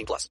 18 plus.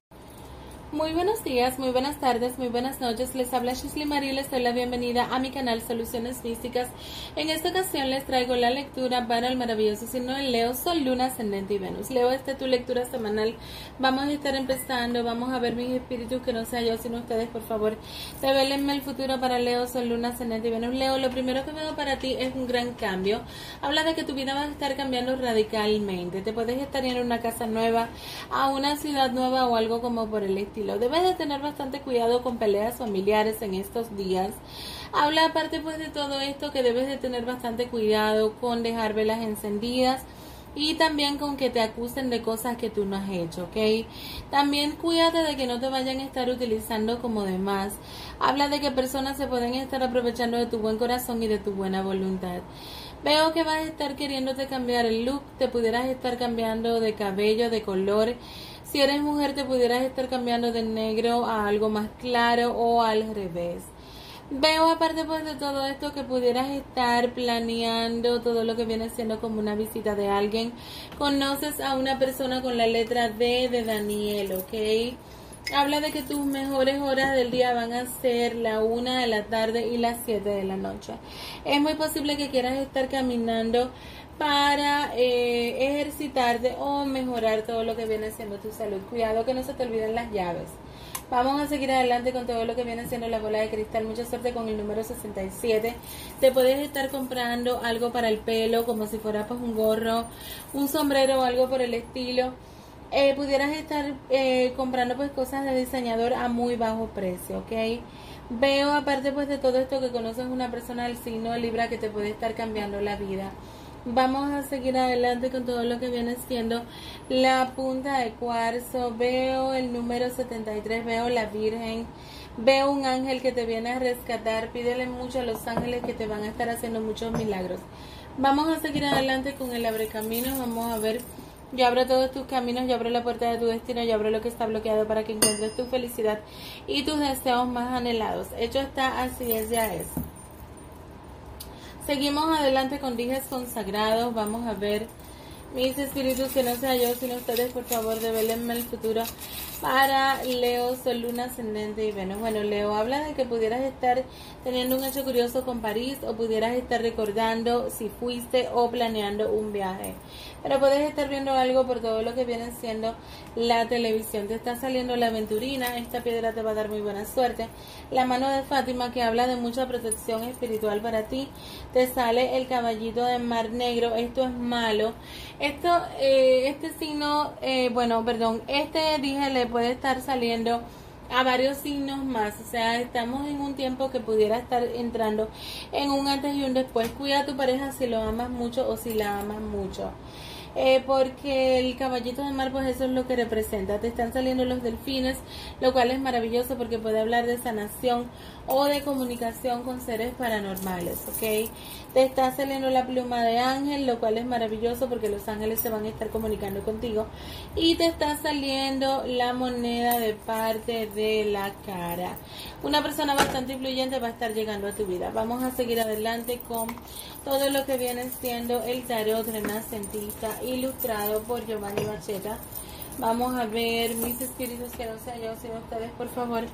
Muy buenos días, muy buenas tardes, muy buenas noches. Les habla Shisley Marie les doy la bienvenida a mi canal Soluciones Místicas. En esta ocasión les traigo la lectura para el maravilloso signo de Leo, Sol, Luna, Ascendente y Venus. Leo, esta es tu lectura semanal. Vamos a estar empezando, vamos a ver mis espíritus, que no sea yo sino ustedes, por favor. Revelenme el futuro para Leo, Sol, Luna, Ascendente y Venus. Leo, lo primero que veo para ti es un gran cambio. Habla de que tu vida va a estar cambiando radicalmente. Te puedes estar en una casa nueva, a una ciudad nueva o algo como por el estilo Debes de tener bastante cuidado con peleas familiares en estos días. Habla aparte pues de todo esto que debes de tener bastante cuidado con dejar velas encendidas y también con que te acusen de cosas que tú no has hecho, ¿ok? También cuídate de que no te vayan a estar utilizando como demás. Habla de que personas se pueden estar aprovechando de tu buen corazón y de tu buena voluntad. Veo que vas a estar queriéndote cambiar el look, te pudieras estar cambiando de cabello, de color si eres mujer te pudieras estar cambiando de negro a algo más claro o al revés. Veo aparte pues de todo esto que pudieras estar planeando todo lo que viene siendo como una visita de alguien. Conoces a una persona con la letra D de Daniel, ¿ok? Habla de que tus mejores horas del día van a ser la una de la tarde y las 7 de la noche. Es muy posible que quieras estar caminando para eh, ejercitarte o mejorar todo lo que viene siendo tu salud. Cuidado que no se te olviden las llaves. Vamos a seguir adelante con todo lo que viene siendo la bola de cristal. Mucha suerte con el número 67. Te puedes estar comprando algo para el pelo, como si fuera pues un gorro, un sombrero o algo por el estilo. Eh, pudieras estar eh, comprando pues cosas de diseñador a muy bajo precio, ¿ok? Veo aparte pues de todo esto que conoces una persona del signo Libra que te puede estar cambiando la vida. Vamos a seguir adelante con todo lo que viene siendo la punta de cuarzo. Veo el número 73, veo la Virgen. Veo un ángel que te viene a rescatar. Pídele mucho a los ángeles que te van a estar haciendo muchos milagros. Vamos a seguir adelante con el abre caminos. Vamos a ver. Yo abro todos tus caminos, yo abro la puerta de tu destino, yo abro lo que está bloqueado para que encuentres tu felicidad y tus deseos más anhelados. Hecho está, así es, ya es. Seguimos adelante con dijes consagrados. Vamos a ver mis espíritus que no sea yo, sino ustedes, por favor, develenme el futuro para Leo, Sol, Luna, Ascendente y Venus. Bueno, Leo, habla de que pudieras estar teniendo un hecho curioso con París o pudieras estar recordando si fuiste o planeando un viaje. Pero puedes estar viendo algo por todo lo que viene siendo la televisión. Te está saliendo la aventurina, esta piedra te va a dar muy buena suerte. La mano de Fátima que habla de mucha protección espiritual para ti. Te sale el caballito de mar negro, esto es malo. Esto, eh, este signo, eh, bueno, perdón, este dije le puede estar saliendo a varios signos más. O sea, estamos en un tiempo que pudiera estar entrando en un antes y un después. Cuida a tu pareja si lo amas mucho o si la amas mucho. Eh, porque el caballito de mar pues eso es lo que representa. Te están saliendo los delfines, lo cual es maravilloso porque puede hablar de sanación o de comunicación con seres paranormales, ¿ok? Te está saliendo la pluma de ángel, lo cual es maravilloso porque los ángeles se van a estar comunicando contigo. Y te está saliendo la moneda de parte de la cara. Una persona bastante influyente va a estar llegando a tu vida. Vamos a seguir adelante con todo lo que viene siendo el tarot renacentista ilustrado por Giovanni Bacheta. Vamos a ver mis espíritus que no sea yo, sino ustedes, por favor.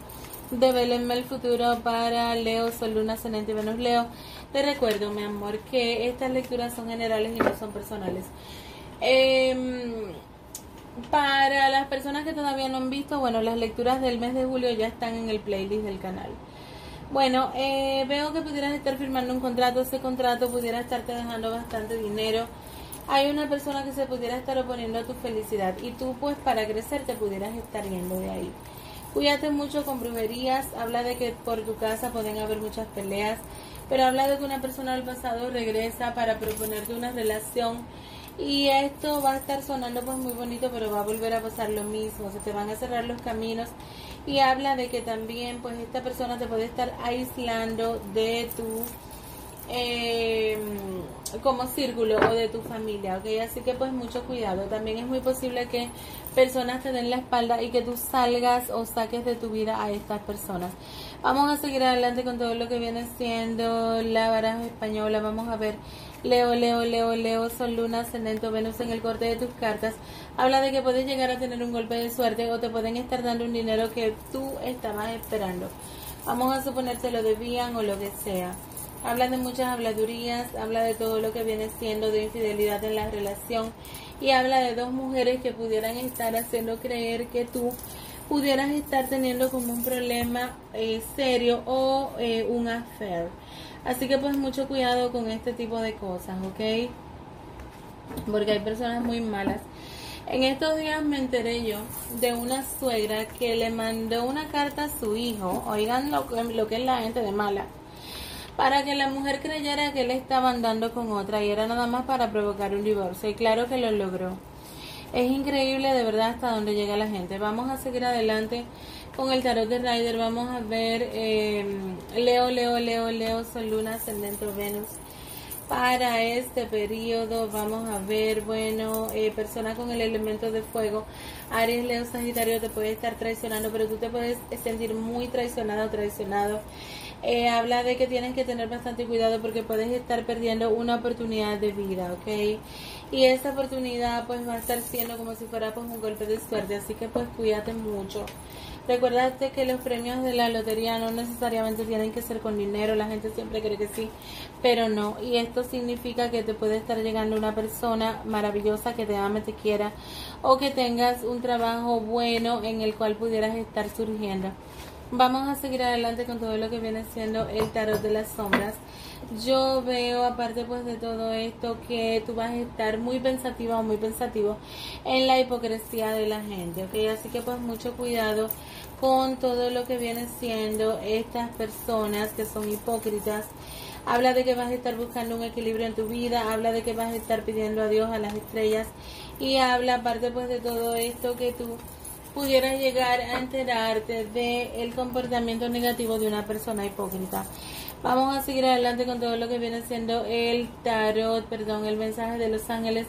Develenme el futuro para Leo, Sol, Luna, Ascendente y Venus Leo. Te recuerdo, mi amor, que estas lecturas son generales y no son personales. Em, Para las personas que todavía no han visto, bueno, las lecturas del mes de julio ya están en el playlist del canal. Bueno, eh, veo que pudieras estar firmando un contrato, ese contrato pudiera estarte dejando bastante dinero. Hay una persona que se pudiera estar oponiendo a tu felicidad y tú pues para crecer te pudieras estar yendo de ahí. Cuídate mucho con brujerías, habla de que por tu casa pueden haber muchas peleas, pero habla de que una persona del pasado regresa para proponerte una relación y esto va a estar sonando pues muy bonito, pero va a volver a pasar lo mismo, se te van a cerrar los caminos y habla de que también pues esta persona te puede estar aislando de tu eh, como círculo o de tu familia, ¿ok? Así que pues mucho cuidado. También es muy posible que personas te den la espalda y que tú salgas o saques de tu vida a estas personas. Vamos a seguir adelante con todo lo que viene siendo la baraja española. Vamos a ver Leo, Leo, Leo, Leo, Sol, Luna, Ascendente, Venus en el corte de tus cartas. Habla de que puedes llegar a tener un golpe de suerte o te pueden estar dando un dinero que tú estabas esperando. Vamos a suponer que lo debían o lo que sea. Habla de muchas habladurías, habla de todo lo que viene siendo de infidelidad en la relación y habla de dos mujeres que pudieran estar haciendo creer que tú pudieras estar teniendo como un problema eh, serio o eh, un affair. Así que pues mucho cuidado con este tipo de cosas, ¿ok? Porque hay personas muy malas. En estos días me enteré yo de una suegra que le mandó una carta a su hijo, oigan lo, lo que es la gente de mala, para que la mujer creyera que él estaba andando con otra y era nada más para provocar un divorcio. Y claro que lo logró. Es increíble de verdad hasta dónde llega la gente. Vamos a seguir adelante con el tarot de Rider. Vamos a ver eh, Leo, Leo, Leo, Leo, Sol, Luna, Ascendente, Venus. Para este periodo. Vamos a ver, bueno, eh, persona con el elemento de fuego, Aries, Leo, Sagitario te puede estar traicionando, pero tú te puedes sentir muy traicionado traicionado. Eh, habla de que tienes que tener bastante cuidado porque puedes estar perdiendo una oportunidad de vida, ¿ok? Y esa oportunidad pues va a estar siendo como si fuera pues un golpe de suerte, así que pues cuídate mucho. Recuérdate que los premios de la lotería no necesariamente tienen que ser con dinero, la gente siempre cree que sí, pero no. Y esto significa que te puede estar llegando una persona maravillosa que te ame, te quiera, o que tengas un trabajo bueno en el cual pudieras estar surgiendo. Vamos a seguir adelante con todo lo que viene siendo el tarot de las sombras. Yo veo, aparte pues de todo esto, que tú vas a estar muy pensativa o muy pensativo en la hipocresía de la gente, ¿ok? Así que pues mucho cuidado con todo lo que viene siendo estas personas que son hipócritas. Habla de que vas a estar buscando un equilibrio en tu vida, habla de que vas a estar pidiendo a Dios, a las estrellas y habla aparte pues de todo esto que tú pudieras llegar a enterarte del el comportamiento negativo de una persona hipócrita. Vamos a seguir adelante con todo lo que viene siendo el tarot, perdón, el mensaje de los ángeles.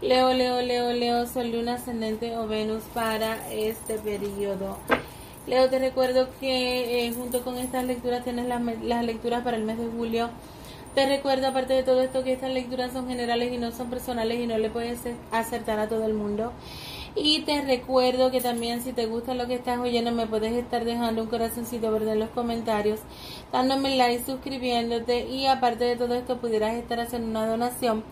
Leo, Leo, Leo, Leo, Sol, Luna, Ascendente o Venus para este periodo. Leo, te recuerdo que eh, junto con estas lecturas tienes las, las lecturas para el mes de julio. Te recuerdo, aparte de todo esto, que estas lecturas son generales y no son personales y no le puedes acertar a todo el mundo. Y te recuerdo que también si te gusta lo que estás oyendo me puedes estar dejando un corazoncito verde en los comentarios, dándome like, suscribiéndote y aparte de todo esto pudieras estar haciendo una donación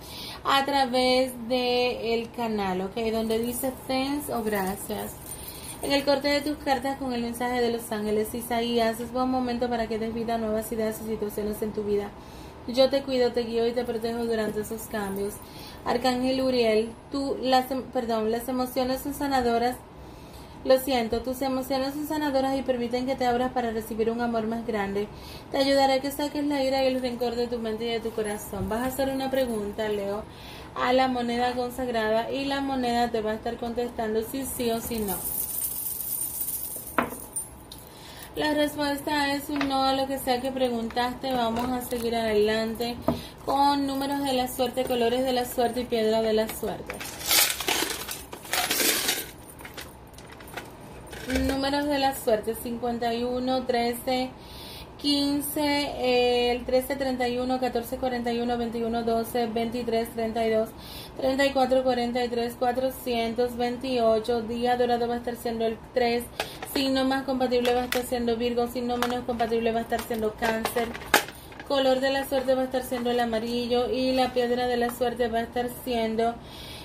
a través del el canal, ¿ok? Donde dice thanks o gracias. En el corte de tus cartas con el mensaje de los ángeles, Isaías, es buen momento para que des nuevas ideas y situaciones en tu vida. Yo te cuido, te guío y te protejo durante esos cambios. Arcángel Uriel, tú, las, em, perdón, las emociones son sanadoras. Lo siento, tus emociones son sanadoras y permiten que te abras para recibir un amor más grande. Te ayudaré a que saques la ira y el rencor de tu mente y de tu corazón. Vas a hacer una pregunta, Leo, a la moneda consagrada y la moneda te va a estar contestando si sí o si no. La respuesta es un no a lo que sea que preguntaste. Vamos a seguir adelante con números de la suerte, colores de la suerte y piedra de la suerte. Números de la suerte 51, 13, 15, el 13, 31, 14, 41, 21, 12, 23, 32, 34, 43, 428. Día dorado va a estar siendo el 3 Signo más compatible va a estar siendo Virgo, signo menos compatible va a estar siendo Cáncer. Color de la suerte va a estar siendo el amarillo y la piedra de la suerte va a estar siendo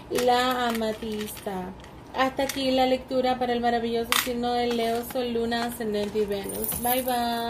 la amatista. Hasta aquí la lectura para el maravilloso signo de Leo, Sol, Luna, Ascendente y Venus. Bye bye.